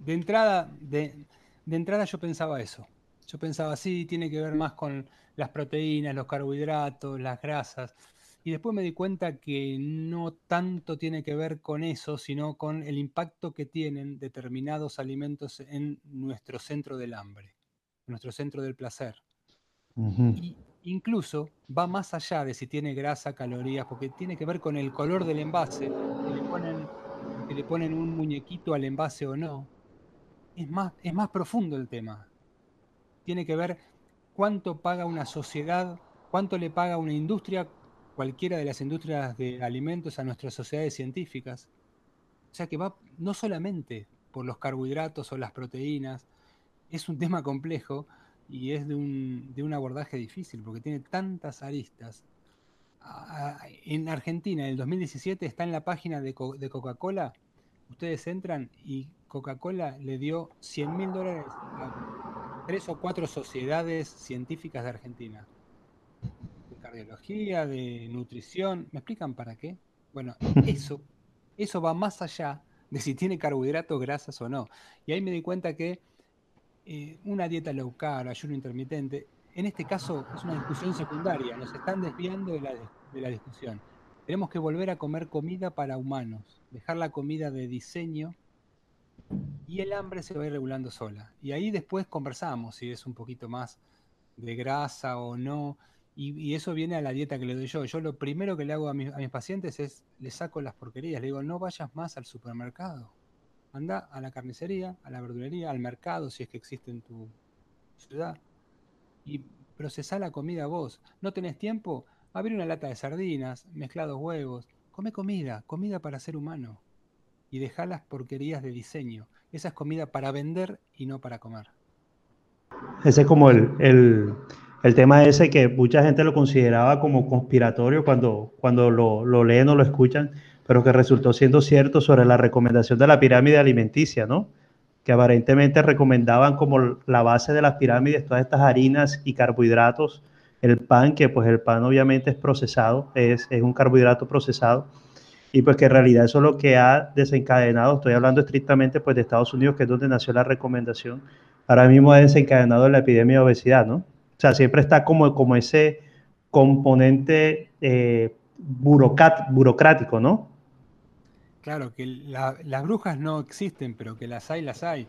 De entrada, de, de entrada yo pensaba eso. Yo pensaba, sí, tiene que ver más con las proteínas, los carbohidratos, las grasas. Y después me di cuenta que no tanto tiene que ver con eso, sino con el impacto que tienen determinados alimentos en nuestro centro del hambre, nuestro centro del placer. Y incluso va más allá de si tiene grasa, calorías, porque tiene que ver con el color del envase, que le ponen, que le ponen un muñequito al envase o no. Es más, es más profundo el tema. tiene que ver cuánto paga una sociedad, cuánto le paga una industria, cualquiera de las industrias de alimentos, a nuestras sociedades científicas. O sea que va no solamente por los carbohidratos o las proteínas, es un tema complejo y es de un, de un abordaje difícil porque tiene tantas aristas. En Argentina, en el 2017, está en la página de, de Coca-Cola. Ustedes entran y Coca-Cola le dio 100 mil dólares a tres o cuatro sociedades científicas de Argentina. De cardiología, de nutrición. ¿Me explican para qué? Bueno, eso, eso va más allá de si tiene carbohidratos, grasas o no. Y ahí me di cuenta que eh, una dieta low carb, ayuno intermitente, en este caso es una discusión secundaria, nos están desviando de la, de la discusión. Tenemos que volver a comer comida para humanos, dejar la comida de diseño y el hambre se va a ir regulando sola. Y ahí después conversamos si es un poquito más de grasa o no. Y, eso viene a la dieta que le doy yo. Yo lo primero que le hago a, mis pacientes es, le saco las porquerías. Le digo, no vayas más al supermercado. Anda a la carnicería, a la verdulería, al mercado, si es que existe en tu ciudad. Y procesá la comida vos. ¿No tenés tiempo? Abrí una lata de sardinas, mezclados huevos. Come comida, comida para ser humano. Y dejá las porquerías de diseño. Esa es comida para vender y no para comer. Ese es como el, el, el tema ese que mucha gente lo consideraba como conspiratorio cuando, cuando lo, lo leen o lo escuchan pero que resultó siendo cierto sobre la recomendación de la pirámide alimenticia, ¿no? Que aparentemente recomendaban como la base de las pirámides todas estas harinas y carbohidratos, el pan, que pues el pan obviamente es procesado, es, es un carbohidrato procesado, y pues que en realidad eso es lo que ha desencadenado, estoy hablando estrictamente pues de Estados Unidos, que es donde nació la recomendación, ahora mismo ha desencadenado la epidemia de obesidad, ¿no? O sea, siempre está como, como ese componente eh, burocrático, ¿no? Claro, que las brujas no existen, pero que las hay, las hay.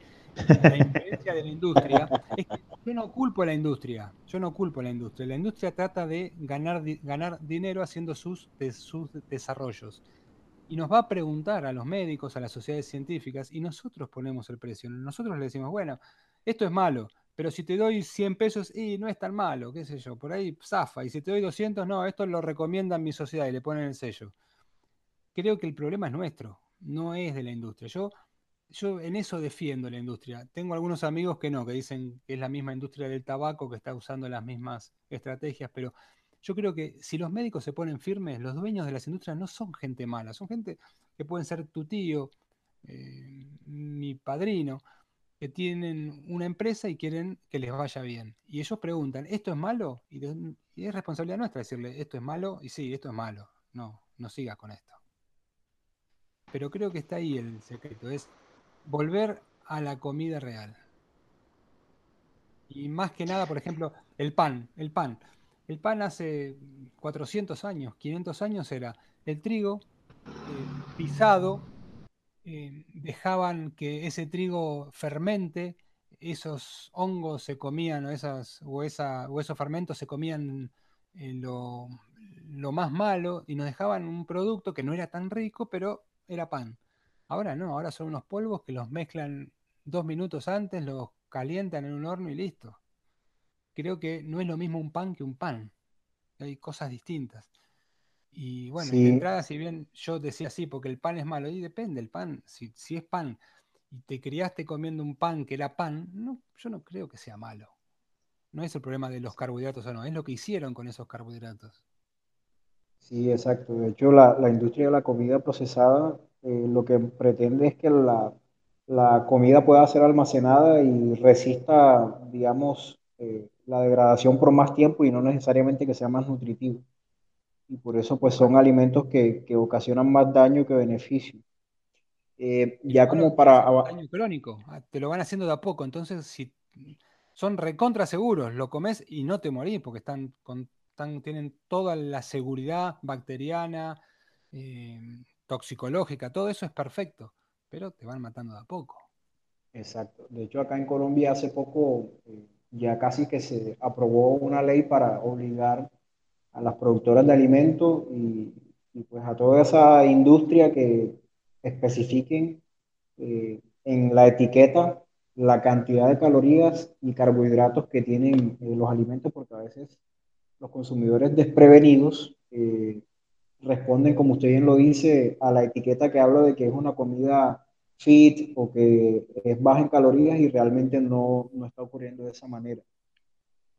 La influencia de la industria es que yo no culpo a la industria, yo no culpo a la industria. La industria trata de ganar, ganar dinero haciendo sus, sus desarrollos. Y nos va a preguntar a los médicos, a las sociedades científicas, y nosotros ponemos el precio. Nosotros le decimos, bueno, esto es malo, pero si te doy 100 pesos, y no es tan malo, qué sé yo, por ahí zafa. Y si te doy 200, no, esto lo recomienda mi sociedad y le ponen el sello creo que el problema es nuestro, no es de la industria. Yo, yo en eso defiendo la industria. Tengo algunos amigos que no, que dicen que es la misma industria del tabaco, que está usando las mismas estrategias, pero yo creo que si los médicos se ponen firmes, los dueños de las industrias no son gente mala, son gente que pueden ser tu tío, eh, mi padrino, que tienen una empresa y quieren que les vaya bien. Y ellos preguntan, ¿esto es malo? Y, es responsabilidad nuestra decirle, esto es malo, y sí, esto es malo. No, no sigas con esto. Pero creo que está ahí el secreto, es volver a la comida real. Y más que nada, por ejemplo, el pan, el pan. El pan hace 400 años, 500 años era el trigo eh, pisado, eh, dejaban que ese trigo fermente, esos hongos se comían o, esas, o, esos fermentos se comían en lo, lo más malo y nos dejaban un producto que no era tan rico, pero era pan. Ahora no, ahora son unos polvos que los mezclan dos minutos antes, los calientan en un horno y listo. Creo que no es lo mismo un pan que un pan. Hay cosas distintas. Y bueno, de entrada, si bien yo decía así, porque el pan es malo, y depende, el pan, si, si es pan y te criaste comiendo un pan que era pan, no, yo no creo que sea malo. No es el problema de los carbohidratos o no, es lo que hicieron con esos carbohidratos. Sí, exacto. De hecho, la, la industria de la comida procesada eh, lo que pretende es que la, la, comida pueda ser almacenada y resista, digamos, eh, la degradación por más tiempo y no necesariamente que sea más nutritivo. Y por eso, pues, son alimentos que, que ocasionan más daño que beneficio. Eh, ya como para... Daño crónico, ah, te lo van haciendo de a poco, entonces si son recontra seguros, lo comes y no te morís porque están con tienen toda la seguridad bacteriana, eh, toxicológica, todo eso es perfecto, pero te van matando de a poco. Exacto. De hecho, acá en Colombia hace poco eh, ya casi que se aprobó una ley para obligar a las productoras de alimentos y, pues a toda esa industria que especifiquen eh, en la etiqueta la cantidad de calorías y carbohidratos que tienen eh, los alimentos, porque a veces los consumidores desprevenidos eh, responden, como usted bien lo dice, a la etiqueta que habla de que es una comida fit o que es baja en calorías y realmente no, no está ocurriendo de esa manera.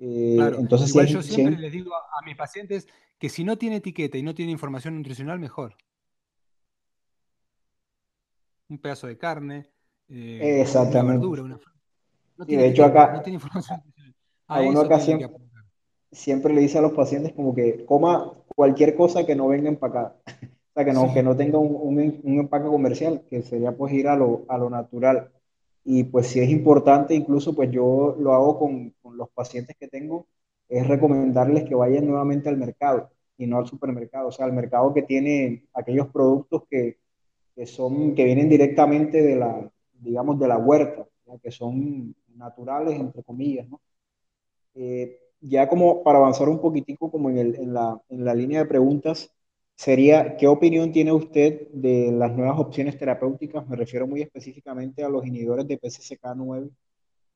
Eh, claro. Entonces, Igual yo siempre les digo a, mis pacientes que si no tiene etiqueta y no tiene información nutricional, mejor. Un pedazo de carne, eh, Exactamente. una verdura, una no tiene de hecho, acá, no tiene información nutricional. A, uno acá siempre, siempre, le dice a los pacientes como que coma cualquier cosa que no venga empacada. o sea, que no, que no tenga un, un, un, empaque comercial, que sería pues ir a lo, a lo natural. Y pues si es importante, incluso pues yo lo hago con, con los pacientes que tengo, es recomendarles que vayan nuevamente al mercado y no al supermercado, o sea, al mercado que tiene aquellos productos que, que son, que vienen directamente de la, digamos, de la huerta, que son naturales, entre comillas, ¿no? Eh, ya como para avanzar un poquitico como en, el, en, la, en la línea de preguntas, sería, ¿qué opinión tiene usted de las nuevas opciones terapéuticas? Me refiero muy específicamente a los inhibidores de PCSK9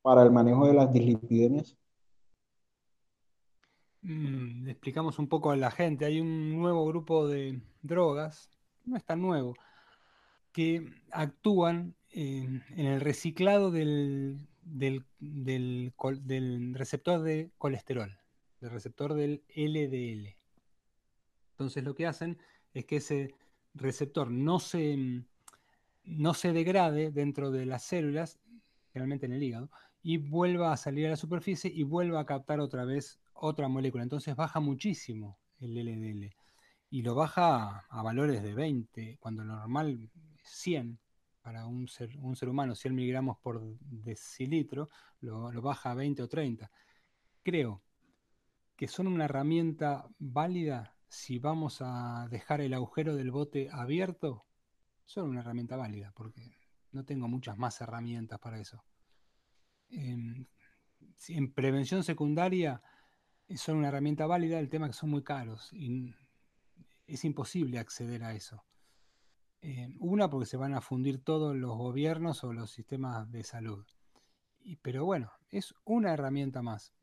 para el manejo de las dislipidemias. Mm, explicamos un poco a la gente. Hay un nuevo grupo de drogas, no es tan nuevo, que actúan en, el reciclado del, del, del receptor de colesterol, del receptor del LDL. Entonces lo que hacen es que ese receptor no se, mm, no se degrade dentro de las células, generalmente en el hígado, y vuelva a salir a la superficie y vuelva a captar otra vez otra molécula. Entonces baja muchísimo el LDL y lo baja a, valores de 20, cuando lo normal es 100 para un ser, un ser humano, 100 miligramos por decilitro, lo baja a 20 o 30. Creo que son una herramienta válida si vamos a dejar el agujero del bote abierto, son una herramienta válida, porque no tengo muchas más herramientas para eso. En, prevención secundaria eh, son una herramienta válida, el tema es que son muy caros y es imposible acceder a eso. Eh, una, porque se van a fundir todos los gobiernos o los sistemas de salud. pero bueno, es una herramienta más.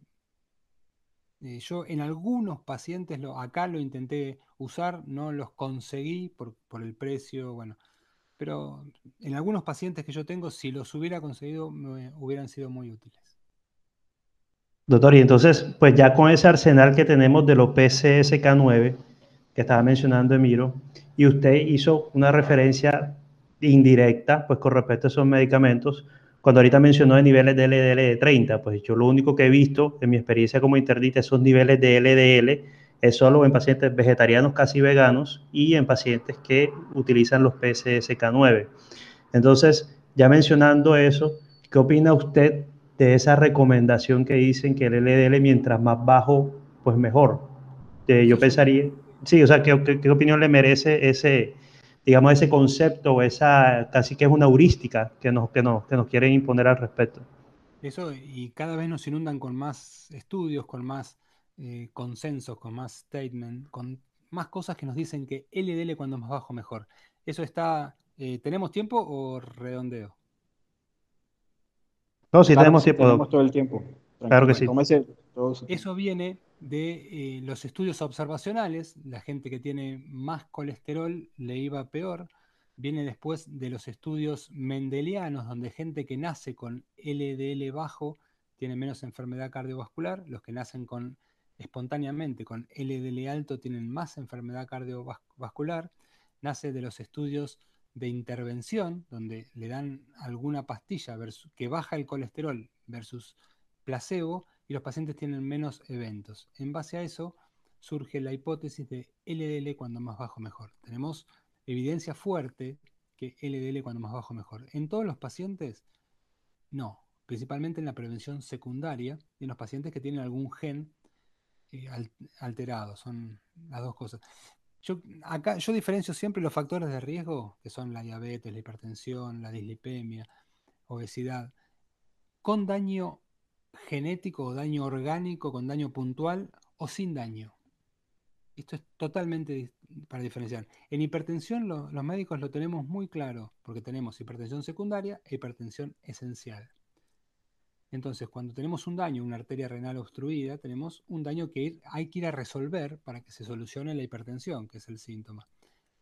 Eh, yo en algunos pacientes, lo, acá lo intenté usar, no los conseguí por, el precio, bueno, pero en algunos pacientes que yo tengo, si los hubiera conseguido, me hubieran sido muy útiles. Doctor, y entonces, pues ya con ese arsenal que tenemos de los PCSK9, que estaba mencionando Emiro, y usted hizo una referencia indirecta, pues con respecto a esos medicamentos, cuando ahorita mencionó de niveles de LDL de 30, pues yo lo único que he visto en mi experiencia como internista, esos niveles de LDL es solo en pacientes vegetarianos casi veganos y en pacientes que utilizan los PCSK9. Entonces, ya mencionando eso, ¿qué opina usted de esa recomendación que dicen que el LDL mientras más bajo, pues mejor? Eh, yo pensaría, sí, o sea, ¿qué, ¿qué, opinión le merece ese, digamos, ese concepto o esa casi que es una heurística que nos, que nos, que nos quieren imponer al respecto. Eso, y cada vez nos inundan con más estudios, con más eh, consensos, con más statement, con más cosas que nos dicen que LDL cuando más bajo mejor. ¿Eso está, eh, tenemos tiempo o redondeo? No, sí tenemos tiempo. Tenemos todo el tiempo. Claro que sí. Eso viene de eh, los estudios observacionales, la gente que tiene más colesterol le iba peor, viene después de los estudios mendelianos, donde gente que nace con LDL bajo tiene menos enfermedad cardiovascular, los que nacen con espontáneamente con LDL alto tienen más enfermedad cardiovascular, nace de los estudios de intervención, donde le dan alguna pastilla que baja el colesterol versus placebo, y los pacientes tienen menos eventos. En base a eso surge la hipótesis de LDL cuando más bajo mejor. Tenemos evidencia fuerte que LDL cuando más bajo mejor. En todos los pacientes, no, principalmente en la prevención secundaria y en los pacientes que tienen algún gen eh, alterado, son las dos cosas. Yo, acá, yo diferencio siempre los factores de riesgo, que son la diabetes, la hipertensión, la dislipemia, obesidad, con daño genético o daño orgánico con daño puntual o sin daño. Esto es totalmente para diferenciar. En hipertensión los médicos lo tenemos muy claro, porque tenemos hipertensión secundaria e hipertensión esencial. Entonces, cuando tenemos un daño, una arteria renal obstruida, tenemos un daño que ir- hay que ir a resolver para que se solucione la hipertensión, que es el síntoma.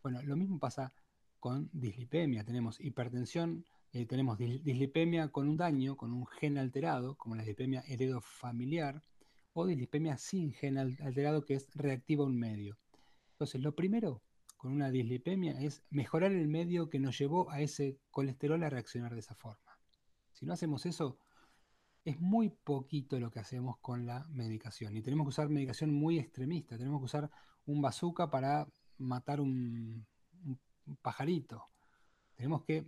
Bueno, lo mismo pasa con dislipemia. Tenemos hipertensión, eh, tenemos dis- dislipemia con un daño, con un gen alterado, como la dislipemia heredofamiliar, o dislipemia sin gen al- alterado, que es reactiva a un medio. Entonces, lo primero con una dislipemia es mejorar el medio que nos llevó a ese colesterol a reaccionar de esa forma. Si no hacemos eso, es muy poquito lo que hacemos con la medicación. Y tenemos que usar medicación muy extremista. Tenemos que usar un bazooka para matar un pajarito. Tenemos que,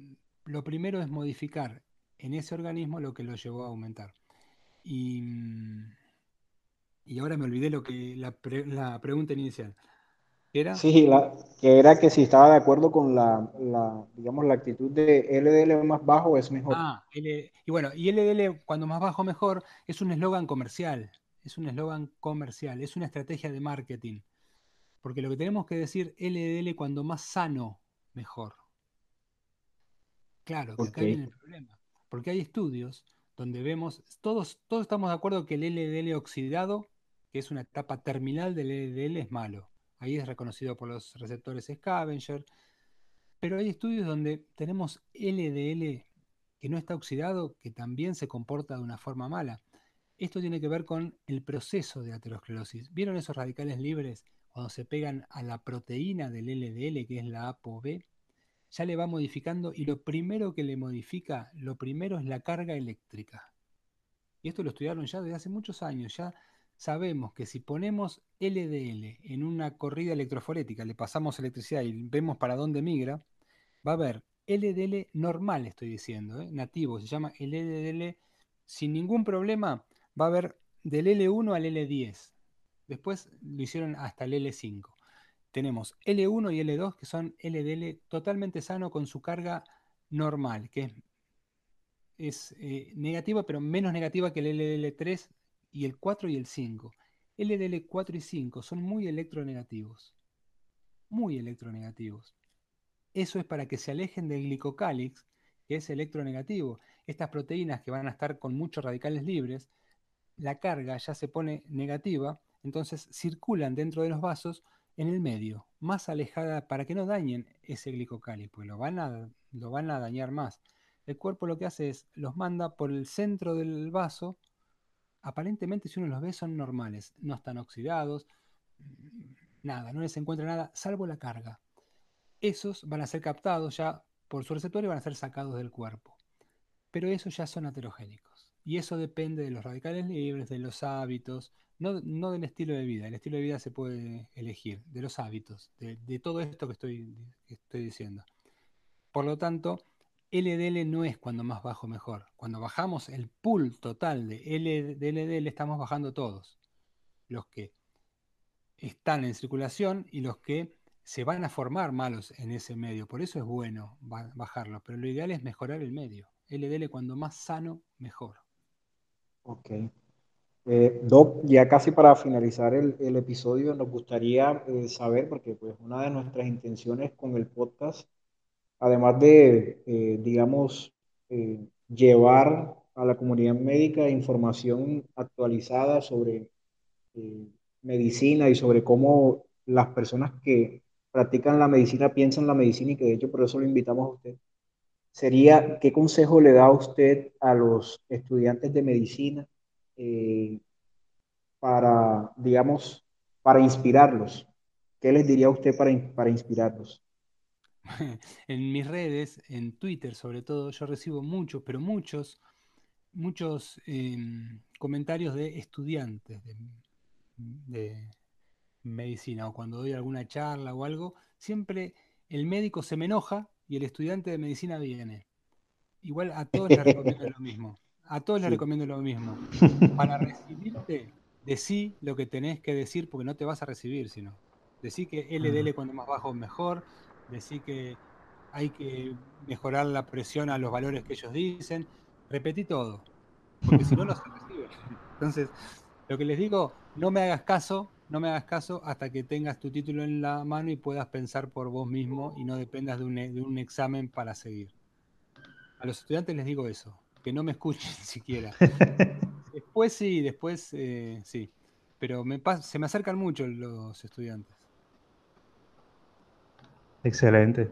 lo primero es modificar en ese organismo lo que lo llevó a aumentar. Y, mm, y ahora me olvidé lo que la, pre- la pregunta inicial. ¿Qué era? Sí, la, que era que si estaba de acuerdo con la, la, digamos, la actitud de LDL más bajo es mejor. Ah, L- y bueno, y LDL cuando más bajo mejor es un eslogan comercial, es un eslogan comercial, es una estrategia de marketing. Porque lo que tenemos que decir LDL cuando más sano mejor. Claro, que acá viene el problema. Porque hay estudios donde vemos, todos, todos estamos de acuerdo que el LDL oxidado, que es una etapa terminal del LDL, es malo. Ahí es reconocido por los receptores scavenger. Pero hay estudios donde tenemos LDL que no está oxidado, que también se comporta de una forma mala. Esto tiene que ver con el proceso de aterosclerosis. ¿Vieron esos radicales libres cuando se pegan a la proteína del LDL, que es la ApoB? Ya le va modificando y lo primero que le modifica, lo primero es la carga eléctrica. Y esto lo estudiaron ya desde hace muchos años. Ya sabemos que si ponemos LDL en una corrida electroforética, le pasamos electricidad y vemos para dónde migra, va a haber LDL normal, estoy diciendo, ¿eh? nativo, se llama LDL sin ningún problema, va a haber del L1 al L10. Después lo hicieron hasta el L5. Tenemos L1 y L2 que son LDL totalmente sano con su carga normal, que es, eh, negativa, pero menos negativa que el LDL3 y el 4 y el 5. LDL 4 y 5 son muy electronegativos. Muy electronegativos. Eso es para que se alejen del glicocálix, que es electronegativo. Estas proteínas que van a estar con muchos radicales libres, la carga ya se pone negativa, entonces circulan dentro de los vasos en el medio, más alejada para que no dañen ese glicocálix, porque lo van a, lo van a dañar más. El cuerpo lo que hace es los manda por el centro del vaso. Aparentemente, si uno los ve, son normales, no están oxidados, nada, no les encuentra nada, salvo la carga esos van a ser captados ya por su receptor y van a ser sacados del cuerpo. Pero esos ya son aterogénicos. Y eso depende de los radicales libres, de los hábitos, no, del estilo de vida. El estilo de vida se puede elegir, de los hábitos, de, todo esto que estoy, que estoy diciendo. Por lo tanto, LDL no es cuando más bajo mejor. Cuando bajamos el pool total de, LDL, estamos bajando todos. Los que están en circulación y los que se van a formar malos en ese medio. Por eso es bueno ba- bajarlo. Pero lo ideal es mejorar el medio. LDL cuando más sano, mejor. Ok. Eh, Doc, ya casi para finalizar el, el episodio, nos gustaría eh, saber, porque pues una de nuestras intenciones con el podcast, además de, eh, digamos, eh, llevar a la comunidad médica información actualizada sobre medicina y sobre cómo las personas que practican la medicina piensan la medicina y que de hecho por eso lo invitamos a usted, sería, ¿qué consejo le da usted a los estudiantes de medicina eh, para, digamos, para inspirarlos? ¿Qué les diría usted para, para inspirarlos? en mis redes, en Twitter sobre todo, yo recibo muchos, pero muchos, muchos em, comentarios de estudiantes de, de medicina o cuando doy alguna charla o algo, siempre el médico se me enoja y el estudiante de medicina viene. Igual a todos les recomiendo lo mismo. A todos les Sí. recomiendo lo mismo. Para recibirte, decí lo que tenés que decir porque no te vas a recibir, sino. Decí que LDL cuando más bajo mejor, decí que hay que mejorar la presión a los valores que ellos dicen. Repetí todo, porque si no, no se recibe. Entonces, lo que les digo, no me hagas caso, no me hagas caso hasta que tengas tu título en la mano y puedas pensar por vos mismo y no dependas de un, de un examen para seguir. A los estudiantes les digo eso. Que no me escuchen siquiera. después sí, después eh, sí. Pero me se me acercan mucho los estudiantes. Excelente.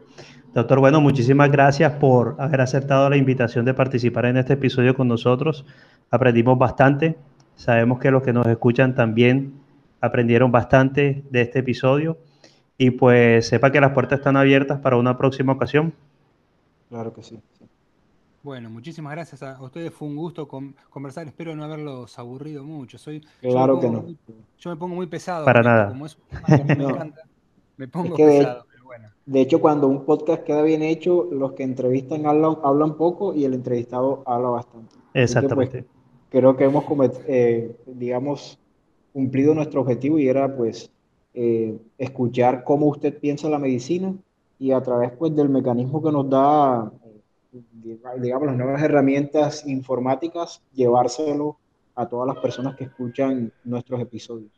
Doctor, bueno, muchísimas gracias por haber aceptado la invitación de participar en este episodio con nosotros. Aprendimos bastante. Sabemos que los que nos escuchan también aprendieron bastante de este episodio. Y pues sepa que las puertas están abiertas para una próxima ocasión. Claro que sí. sí. Bueno, muchísimas gracias a ustedes. Fue un gusto con- conversar. Espero no haberlos aburrido mucho. Soy, yo Claro que pongo no. muy- yo me pongo muy pesado. Para esto, nada. Como es que me No. encanta, me pongo que de- pesado. Pero bueno, De hecho, cuando un podcast queda bien hecho, los que entrevistan hablan, hablan poco y el entrevistado habla bastante. Que, pues, Exactamente. creo que hemos, eh, digamos, cumplido nuestro objetivo y era, pues, eh, escuchar cómo usted piensa la medicina y a través, pues, del mecanismo que nos da, digamos, las nuevas herramientas informáticas, llevárselo a todas las personas que escuchan nuestros episodios.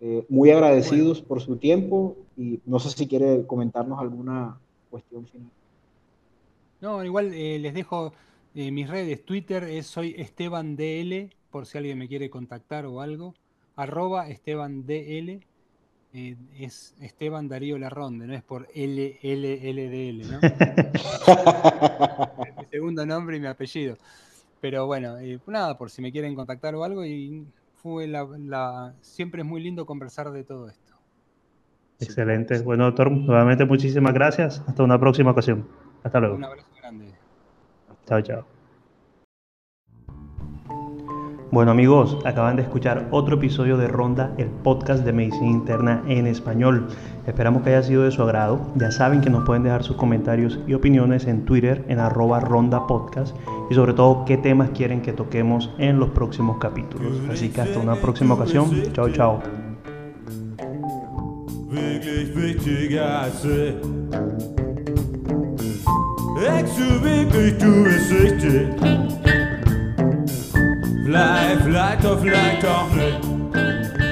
Eh, muy agradecidos por su tiempo y no sé si quiere comentarnos alguna cuestión final. no, igual eh, les dejo eh, mis redes. Twitter es soy Esteban DL, por si alguien me quiere contactar o algo. Arroba Esteban DL. Eh, es Esteban Darío Larronde, no es por LLLDL, ¿no? mi segundo nombre y mi apellido. Pero bueno, eh, nada, por si me quieren contactar o algo. Y fue la, la- siempre es muy lindo conversar de todo esto. Excelente. Bueno, doctor, nuevamente muchísimas gracias. Hasta una próxima ocasión. Hasta luego. Un abrazo grande. Chao, chao. Bueno amigos, acaban de escuchar otro episodio de Ronda, el podcast de medicina interna en español. Esperamos que haya sido de su agrado. Ya saben que nos pueden dejar sus comentarios y opiniones en Twitter en arroba ronda podcast y sobre todo qué temas quieren que toquemos en los próximos capítulos. Así que hasta una próxima ocasión. Chao, chao. Life, light of light of